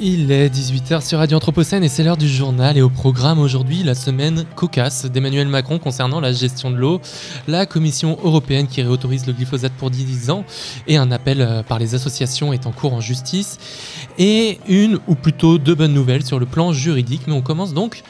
Il est 18h sur Radio Anthropocène et c'est l'heure du journal. Et au programme aujourd'hui la semaine cocasse d'Emmanuel Macron concernant la gestion de l'eau, la Commission européenne qui réautorise le glyphosate pour 10 ans et un appel euh, par les associations est en cours en justice. Et une ou plutôt deux bonnes nouvelles sur le plan juridique. Mais on commence donc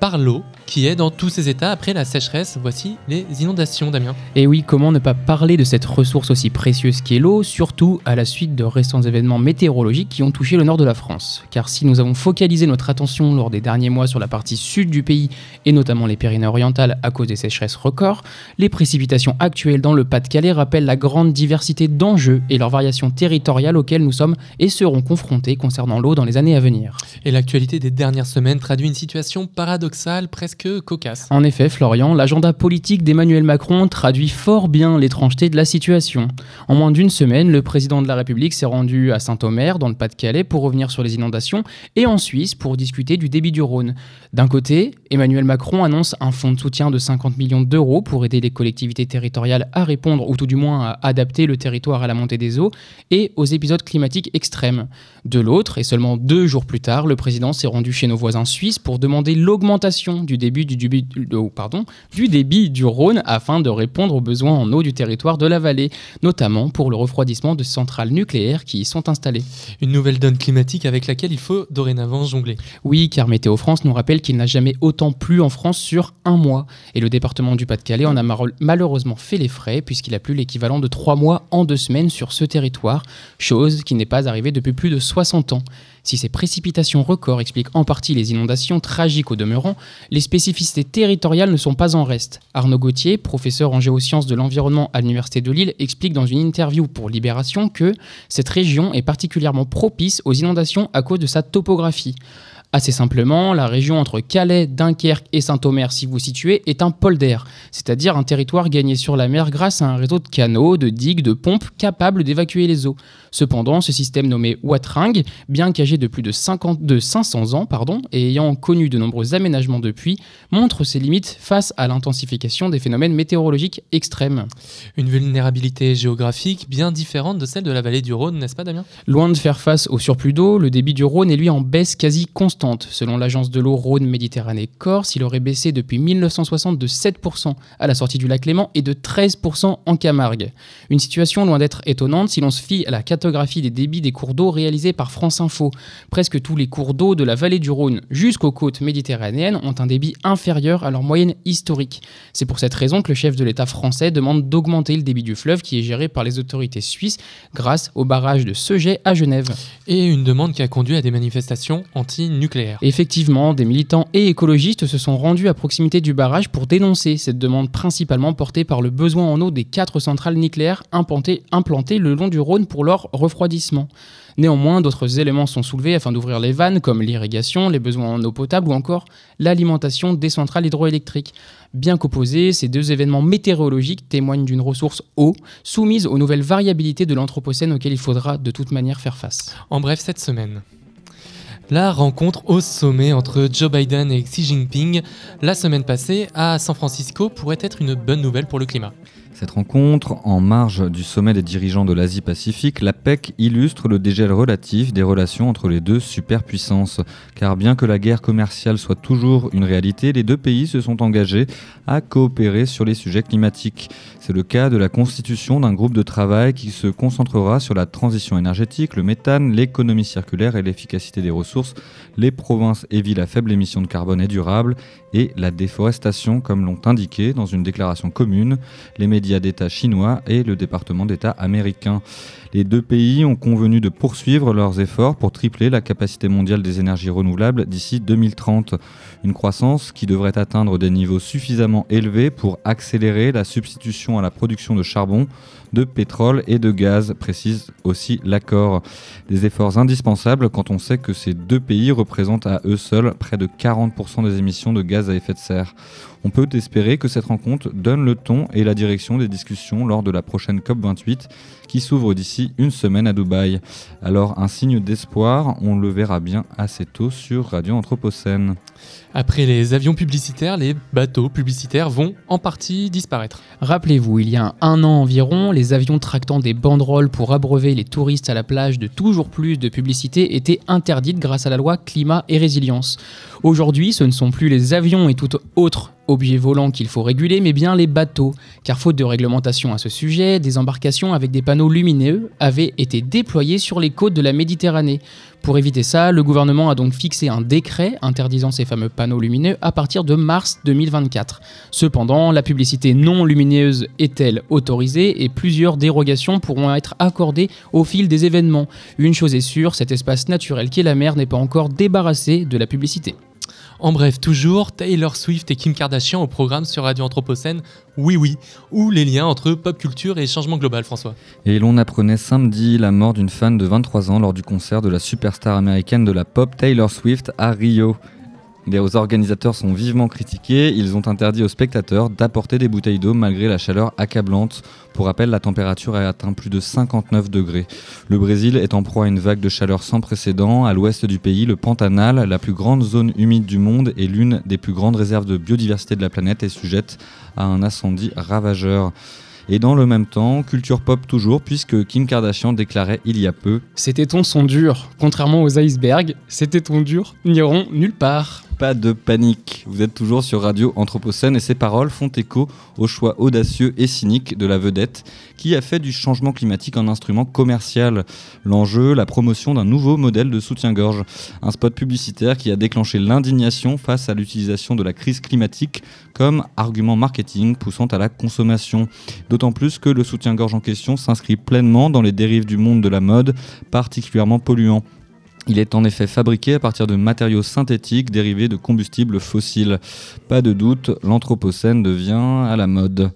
par l'eau qui est dans tous ses états après la sécheresse. Voici les inondations, Damien. Et oui, comment ne pas parler de cette ressource aussi précieuse qu'est l'eau, surtout à la suite de récents événements météorologiques qui ont touché le nord de la France. Car si nous avons focalisé notre attention lors des derniers mois sur la partie sud du pays, et notamment les Pyrénées-Orientales à cause des sécheresses records, les précipitations actuelles dans le Pas-de-Calais rappellent la grande diversité d'enjeux et leurs variations territoriales auxquelles nous sommes et serons confrontés concernant l'eau dans les années à venir. Et l'actualité des dernières semaines traduit une situation paradoxale, presque cocasse. En effet, Florian, l'agenda politique d'Emmanuel Macron traduit fort bien l'étrangeté de la situation. En moins d'une semaine, le président de la République s'est rendu à Saint-Omer, dans le Pas-de-Calais, pour revenir sur les inondations, et en Suisse pour discuter du débit du Rhône. D'un côté, Emmanuel Macron annonce un fonds de soutien de 50 millions d'euros pour aider les collectivités territoriales à répondre, ou tout du moins à adapter le territoire à la montée des eaux et aux épisodes climatiques extrêmes. De l'autre, et seulement deux jours plus tard, le président s'est rendu chez nos voisins suisses pour demander l'augmentation du débit du, du, oh, pardon, du débit du Rhône afin de répondre aux besoins en eau du territoire de la vallée, notamment pour le refroidissement de centrales nucléaires qui y sont installées. Une nouvelle donne climatique avec laquelle il faut dorénavant jongler. Oui, car Météo France nous rappelle qu'il n'a jamais autant plu en France sur un mois. Et le département du Pas-de-Calais en a malheureusement fait les frais puisqu'il a plu l'équivalent de trois mois en deux semaines sur ce territoire, chose qui n'est pas arrivée depuis plus de 60 ans. Si ces précipitations records expliquent en partie les inondations tragiques au demeurant, les spécificités territoriales ne sont pas en reste. Arnaud Gauthier, professeur en géosciences de l'environnement à l'Université de Lille, explique dans une interview pour Libération que cette région est particulièrement propice aux inondations à cause de sa topographie. Assez simplement, la région entre Calais, Dunkerque et Saint-Omer, si vous situez, est un polder, c'est-à-dire un territoire gagné sur la mer grâce à un réseau de canaux, de digues, de pompes capables d'évacuer les eaux. Cependant, ce système nommé Watring, bien qu'âgé de plus de, 50, de 500 ans pardon, et ayant connu de nombreux aménagements depuis, montre ses limites face à l'intensification des phénomènes météorologiques extrêmes. Une vulnérabilité géographique bien différente de celle de la vallée du Rhône, n'est-ce pas Damien? Loin de faire face au surplus d'eau, le débit du Rhône est lui en baisse quasi constante Selon l'agence de l'eau Rhône-Méditerranée-Corse, il aurait baissé depuis 1960 de 7% à la sortie du lac Léman et de 13% en Camargue. Une situation loin d'être étonnante si l'on se fie à la cartographie des débits des cours d'eau réalisée par France Info. Presque tous les cours d'eau de la vallée du Rhône jusqu'aux côtes méditerranéennes ont un débit inférieur à leur moyenne historique. C'est pour cette raison que le chef de l'État français demande d'augmenter le débit du fleuve qui est géré par les autorités suisses grâce au barrage de Seget à Genève. Et une demande qui a conduit à des manifestations anti-nucléaires Effectivement, des militants et écologistes se sont rendus à proximité du barrage pour dénoncer cette demande principalement portée par le besoin en eau des quatre centrales nucléaires implantées, implantées le long du Rhône pour leur refroidissement. Néanmoins, d'autres éléments sont soulevés afin d'ouvrir les vannes, comme l'irrigation, les besoins en eau potable ou encore l'alimentation des centrales hydroélectriques. Bien qu'opposés, ces deux événements météorologiques témoignent d'une ressource eau soumise aux nouvelles variabilités de l'Anthropocène auxquelles il faudra de toute manière faire face. En bref, cette semaine. La rencontre au sommet entre Joe Biden et Xi Jinping la semaine passée à San Francisco pourrait être une bonne nouvelle pour le climat. Cette rencontre, en marge du sommet des dirigeants de l'Asie-Pacifique, la PEC illustre le dégel relatif des relations entre les deux superpuissances. Car bien que la guerre commerciale soit toujours une réalité, les deux pays se sont engagés à coopérer sur les sujets climatiques. C'est le cas de la constitution d'un groupe de travail qui se concentrera sur la transition énergétique, le méthane, l'économie circulaire et l'efficacité des ressources, les provinces et villes à faible émission de carbone et durable, et la déforestation, comme l'ont indiqué dans une déclaration commune les médias d'État chinois et le département d'État américain. Les deux pays ont convenu de poursuivre leurs efforts pour tripler la capacité mondiale des énergies renouvelables d'ici 2030, une croissance qui devrait atteindre des niveaux suffisamment élevés pour accélérer la substitution à la production de charbon, de pétrole et de gaz, précise aussi l'accord. Des efforts indispensables quand on sait que ces deux pays représentent à eux seuls près de 40% des émissions de gaz à effet de serre. On peut espérer que cette rencontre donne le ton et la direction des discussions lors de la prochaine COP28 qui s'ouvre d'ici une semaine à Dubaï. Alors un signe d'espoir, on le verra bien assez tôt sur Radio Anthropocène. Après les avions publicitaires, les bateaux publicitaires vont en partie disparaître. Rappelez-vous, il y a un an environ, les avions tractant des banderoles pour abreuver les touristes à la plage de toujours plus de publicité étaient interdites grâce à la loi climat et résilience. Aujourd'hui, ce ne sont plus les avions et tout autre objet volant qu'il faut réguler, mais bien les bateaux. Car faute de réglementation à ce sujet, des embarcations avec des panneaux lumineux avaient été déployées sur les côtes de la Méditerranée. Pour éviter ça, le gouvernement a donc fixé un décret interdisant ces fameux panneaux lumineux à partir de mars 2024. Cependant, la publicité non lumineuse est-elle autorisée et plusieurs dérogations pourront être accordées au fil des événements. Une chose est sûre, cet espace naturel qui est la mer n'est pas encore débarrassé de la publicité. En bref, toujours Taylor Swift et Kim Kardashian au programme sur Radio Anthropocène, oui oui, ou les liens entre pop culture et changement global, François. Et l'on apprenait samedi la mort d'une fan de 23 ans lors du concert de la superstar américaine de la pop Taylor Swift à Rio. Les organisateurs sont vivement critiqués. Ils ont interdit aux spectateurs d'apporter des bouteilles d'eau malgré la chaleur accablante. Pour rappel, la température a atteint plus de 59 degrés. Le Brésil est en proie à une vague de chaleur sans précédent. À l'ouest du pays, le Pantanal, la plus grande zone humide du monde et l'une des plus grandes réserves de biodiversité de la planète, est sujette à un incendie ravageur. Et dans le même temps, culture pop toujours, puisque Kim Kardashian déclarait il y a peu Ces tétons sont durs. Contrairement aux icebergs, ces tétons durs n'iront nulle part. Pas de panique, vous êtes toujours sur Radio Anthropocène et ces paroles font écho au choix audacieux et cynique de la vedette qui a fait du changement climatique un instrument commercial. L'enjeu, la promotion d'un nouveau modèle de soutien-gorge. Un spot publicitaire qui a déclenché l'indignation face à l'utilisation de la crise climatique comme argument marketing poussant à la consommation. D'autant plus que le soutien-gorge en question s'inscrit pleinement dans les dérives du monde de la mode, particulièrement polluants. Il est en effet fabriqué à partir de matériaux synthétiques dérivés de combustibles fossiles. Pas de doute, l'Anthropocène devient à la mode.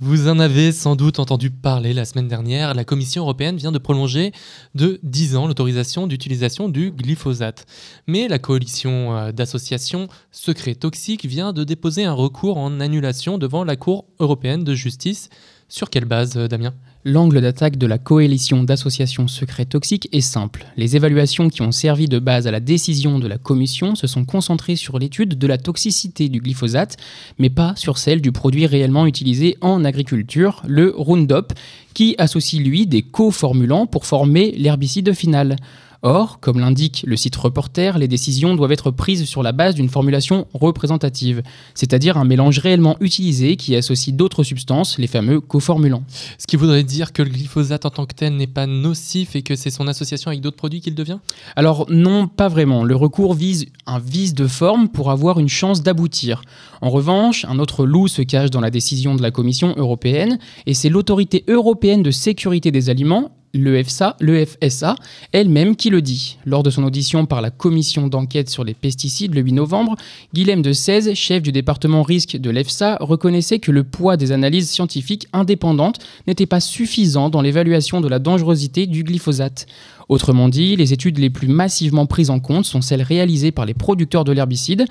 Vous en avez sans doute entendu parler la semaine dernière, la Commission européenne vient de prolonger de 10 ans l'autorisation d'utilisation du glyphosate. Mais la coalition euh, d'associations Secrets Toxiques vient de déposer un recours en annulation devant la Cour européenne de justice. Sur quelle base, euh, Damien? L'angle d'attaque de la coalition d'associations secrets toxiques est simple. Les évaluations qui ont servi de base à la décision de la Commission se sont concentrées sur l'étude de la toxicité du glyphosate, mais pas sur celle du produit réellement utilisé en agriculture, le Roundup, qui associe lui des co-formulants pour former l'herbicide final. Or, comme l'indique le site Reporter, les décisions doivent être prises sur la base d'une formulation représentative, c'est-à-dire un mélange réellement utilisé qui associe d'autres substances, les fameux coformulants. Ce qui voudrait dire que le glyphosate en tant que tel n'est pas nocif et que c'est son association avec d'autres produits qu'il devient? Alors non, pas vraiment. Le recours vise un vice de forme pour avoir une chance d'aboutir. En revanche, un autre loup se cache dans la décision de la Commission européenne, et c'est l'autorité européenne de sécurité des aliments, l'EFSA, l'EFSA elle-même qui le dit. Lors de son audition par la commission d'enquête sur les pesticides le 8 novembre, Guilhem de 16, chef du département risque de l'EFSA, reconnaissait que le poids des analyses scientifiques indépendantes n'était pas suffisant dans l'évaluation de la dangerosité du glyphosate. Autrement dit, les études les plus massivement prises en compte sont celles réalisées par les producteurs de l'herbicide,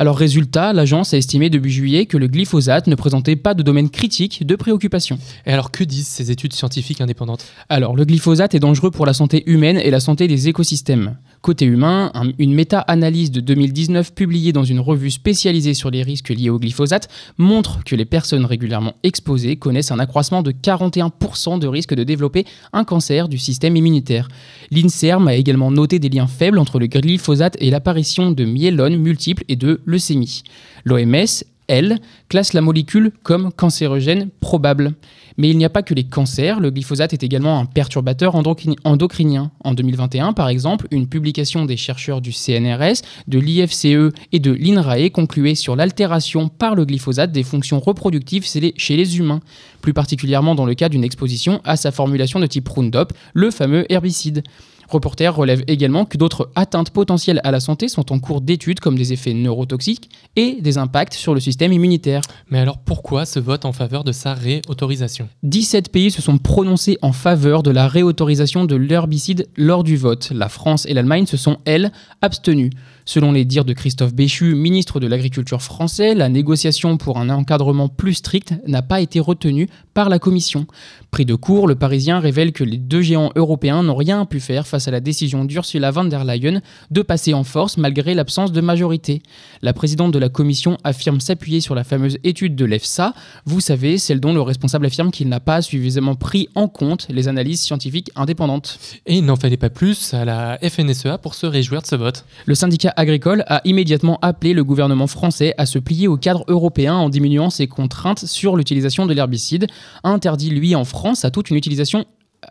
alors résultat, l'agence a estimé depuis juillet que le glyphosate ne présentait pas de domaine critique de préoccupation. Et alors que disent ces études scientifiques indépendantes? Alors le glyphosate est dangereux pour la santé humaine et la santé des écosystèmes. Côté humain, une méta-analyse de 2019 publiée dans une revue spécialisée sur les risques liés au glyphosate montre que les personnes régulièrement exposées connaissent un accroissement de 41% de risque de développer un cancer du système immunitaire. L'INSERM a également noté des liens faibles entre le glyphosate et l'apparition de myélones multiples et de leucémie. L'OMS elle, classe la molécule comme cancérogène probable. Mais il n'y a pas que les cancers, le glyphosate est également un perturbateur endocrinien. En 2021, par exemple, une publication des chercheurs du CNRS, de l'IFCE et de l'INRAE concluait sur l'altération par le glyphosate des fonctions reproductives chez les humains, plus particulièrement dans le cas d'une exposition à sa formulation de type Roundup, le fameux herbicide. Reporter relève également que d'autres atteintes potentielles à la santé sont en cours d'étude, comme des effets neurotoxiques et des impacts sur le système immunitaire. Mais alors pourquoi ce vote en faveur de sa réautorisation? 17 pays se sont prononcés en faveur de la réautorisation de l'herbicide lors du vote. La France et l'Allemagne se sont, elles, abstenues. Selon les dires de Christophe Béchu, ministre de l'Agriculture français, la négociation pour un encadrement plus strict n'a pas été retenue par la Commission. Pris de court, le Parisien révèle que les deux géants européens n'ont rien pu faire face à la décision d'Ursula von der Leyen de passer en force malgré l'absence de majorité. La présidente de la Commission affirme s'appuyer sur la fameuse étude de l'EFSA, vous savez, celle dont le responsable affirme qu'il n'a pas suffisamment pris en compte les analyses scientifiques indépendantes. Et il n'en fallait pas plus à la FNSEA pour se réjouir de ce vote. Le syndicat agricole a immédiatement appelé le gouvernement français à se plier au cadre européen en diminuant ses contraintes sur l'utilisation de l'herbicide, interdit lui en France à toute une utilisation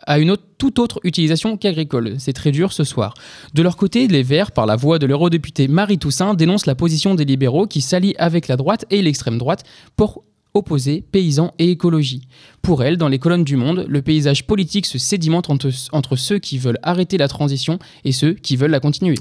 à une autre, toute autre utilisation qu'agricole. C'est très dur ce soir. De leur côté, les Verts, par la voix de l'eurodéputée Marie Toussaint, dénoncent la position des libéraux qui s'allient avec la droite et l'extrême droite pour opposer paysans et écologie. Pour elle, dans les colonnes du Monde, le paysage politique se sédimente entre, entre ceux qui veulent arrêter la transition et ceux qui veulent la continuer.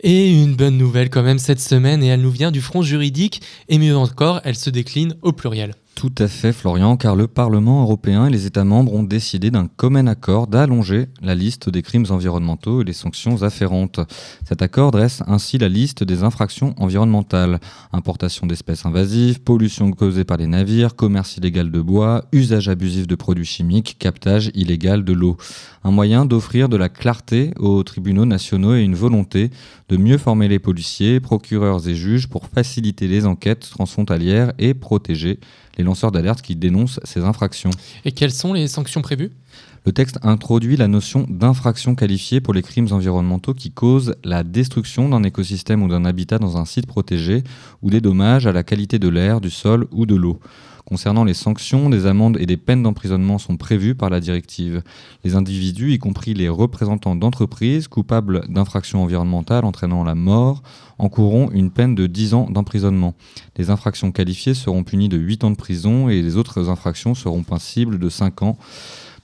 Et une bonne nouvelle quand même cette semaine, et elle nous vient du front juridique, et mieux encore, elle se décline au pluriel. Tout à fait, Florian, car le Parlement européen et les États membres ont décidé d'un commun accord d'allonger la liste des crimes environnementaux et les sanctions afférentes. Cet accord dresse ainsi la liste des infractions environnementales importation d'espèces invasives, pollution causée par les navires, commerce illégal de bois, usage abusif de produits chimiques, captage illégal de l'eau. Un moyen d'offrir de la clarté aux tribunaux nationaux et une volonté de mieux former les policiers, procureurs et juges pour faciliter les enquêtes transfrontalières et protéger les lanceurs d'alerte qui dénoncent ces infractions. Et quelles sont les sanctions prévues? Le texte introduit la notion d'infraction qualifiée pour les crimes environnementaux qui causent la destruction d'un écosystème ou d'un habitat dans un site protégé ou des dommages à la qualité de l'air, du sol ou de l'eau. Concernant les sanctions, des amendes et des peines d'emprisonnement sont prévues par la directive. Les individus, y compris les représentants d'entreprises coupables d'infractions environnementales entraînant la mort, encourront une peine de 10 ans d'emprisonnement. Les infractions qualifiées seront punies de 8 ans de prison et les autres infractions seront passibles de 5 ans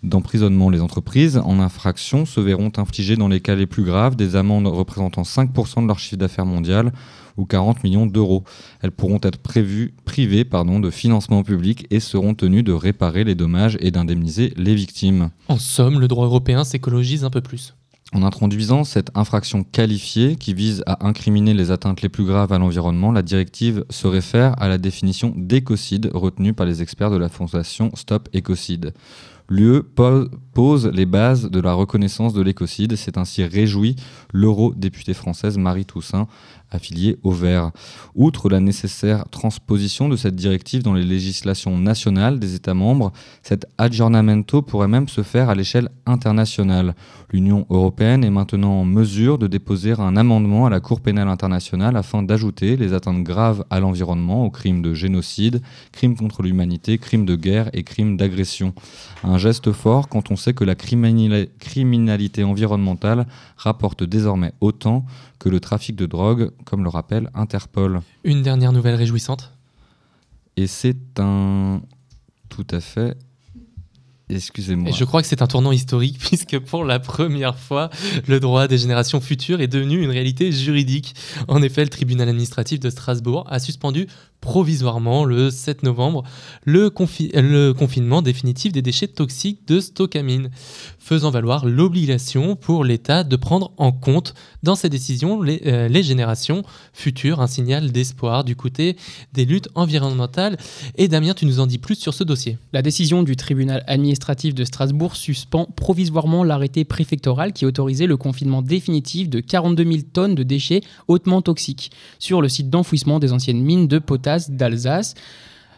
d'emprisonnement. Les entreprises en infraction se verront infliger dans les cas les plus graves des amendes représentant 5% de leur chiffre d'affaires mondial ou 40 millions d'euros. Elles pourront être prévues, privées pardon, de financement public et seront tenues de réparer les dommages et d'indemniser les victimes. En somme, le droit européen s'écologise un peu plus. En introduisant cette infraction qualifiée qui vise à incriminer les atteintes les plus graves à l'environnement, la directive se réfère à la définition d'écocide retenue par les experts de la fondation Stop Écocide. L'UE pose les bases de la reconnaissance de l'écocide. C'est ainsi réjoui l'eurodéputée française Marie Toussaint, affiliée au Vert. Outre la nécessaire transposition de cette directive dans les législations nationales des États membres, cet aggiornamento pourrait même se faire à l'échelle internationale. L'Union européenne est maintenant en mesure de déposer un amendement à la Cour pénale internationale afin d'ajouter les atteintes graves à l'environnement aux crimes de génocide, crimes contre l'humanité, crimes de guerre et crimes d'agression. Un geste fort quand on sait que la criminalité environnementale rapporte désormais autant que le trafic de drogue, comme le rappelle Interpol. Une dernière nouvelle réjouissante Et c'est un... Tout à fait Excusez-moi. je crois que c'est un tournant historique puisque pour la première fois, le droit des générations futures est devenu une réalité juridique. En effet, le tribunal administratif de Strasbourg a suspendu provisoirement le 7 novembre le, confinement définitif des déchets toxiques de Stocamine, faisant valoir l'obligation pour l'État de prendre en compte dans ses décisions les, euh, les générations futures, un signal d'espoir du côté des luttes environnementales. Et Damien, tu nous en dis plus sur ce dossier. La décision du tribunal administratif de Strasbourg suspend provisoirement l'arrêté préfectoral qui autorisait le confinement définitif de 42 000 tonnes de déchets hautement toxiques sur le site d'enfouissement des anciennes mines de potasse d'Alsace.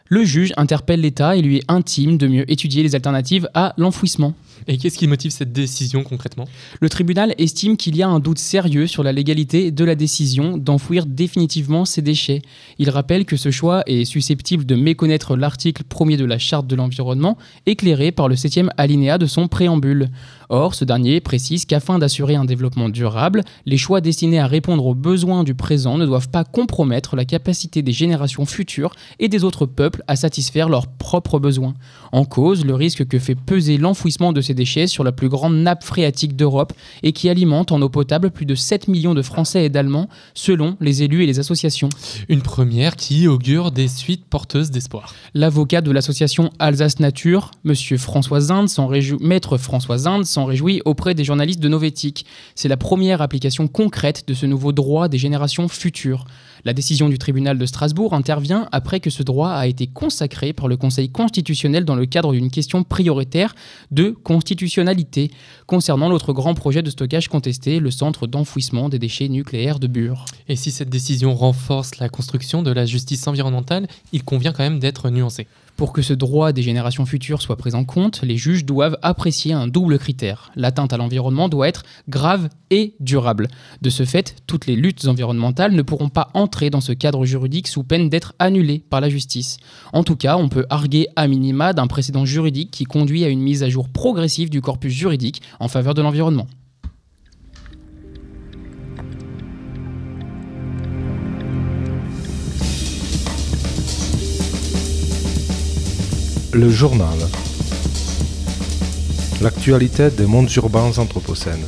Le juge interpelle l'État et lui est intime de mieux étudier les alternatives à l'enfouissement. Et qu'est-ce qui motive cette décision concrètement? Le tribunal estime qu'il y a un doute sérieux sur la légalité de la décision d'enfouir définitivement ces déchets. Il rappelle que ce choix est susceptible de méconnaître l'article 1er de la Charte de l'environnement, éclairé par le 7e alinéa de son préambule. Or, ce dernier précise qu'afin d'assurer un développement durable, les choix destinés à répondre aux besoins du présent ne doivent pas compromettre la capacité des générations futures et des autres peuples à satisfaire leurs propres besoins. En cause, le risque que fait peser l'enfouissement de ces déchets sur la plus grande nappe phréatique d'Europe et qui alimente en eau potable plus de 7 millions de Français et d'Allemands, selon les élus et les associations. Une première qui augure des suites porteuses d'espoir. L'avocat de l'association Alsace Nature, Monsieur François Zinde, maître François Zinde, s'en réjouit auprès des journalistes de Novétique. C'est la première application concrète de ce nouveau droit des générations futures. La décision du tribunal de Strasbourg intervient après que ce droit a été consacré par le Conseil constitutionnel dans le cadre d'une question prioritaire de constitutionnalité concernant l'autre grand projet de stockage contesté, le centre d'enfouissement des déchets nucléaires de Bure. Et si cette décision renforce la construction de la justice environnementale, il convient quand même d'être nuancé. Pour que ce droit des générations futures soit pris en compte, les juges doivent apprécier un double critère. L'atteinte à l'environnement doit être grave et durable. De ce fait, toutes les luttes environnementales ne pourront pas entrer dans ce cadre juridique sous peine d'être annulées par la justice. En tout cas, on peut arguer à minima d'un précédent juridique qui conduit à une mise à jour progressive du corpus juridique en faveur de l'environnement. Le journal. L'actualité des mondes urbains anthropocènes.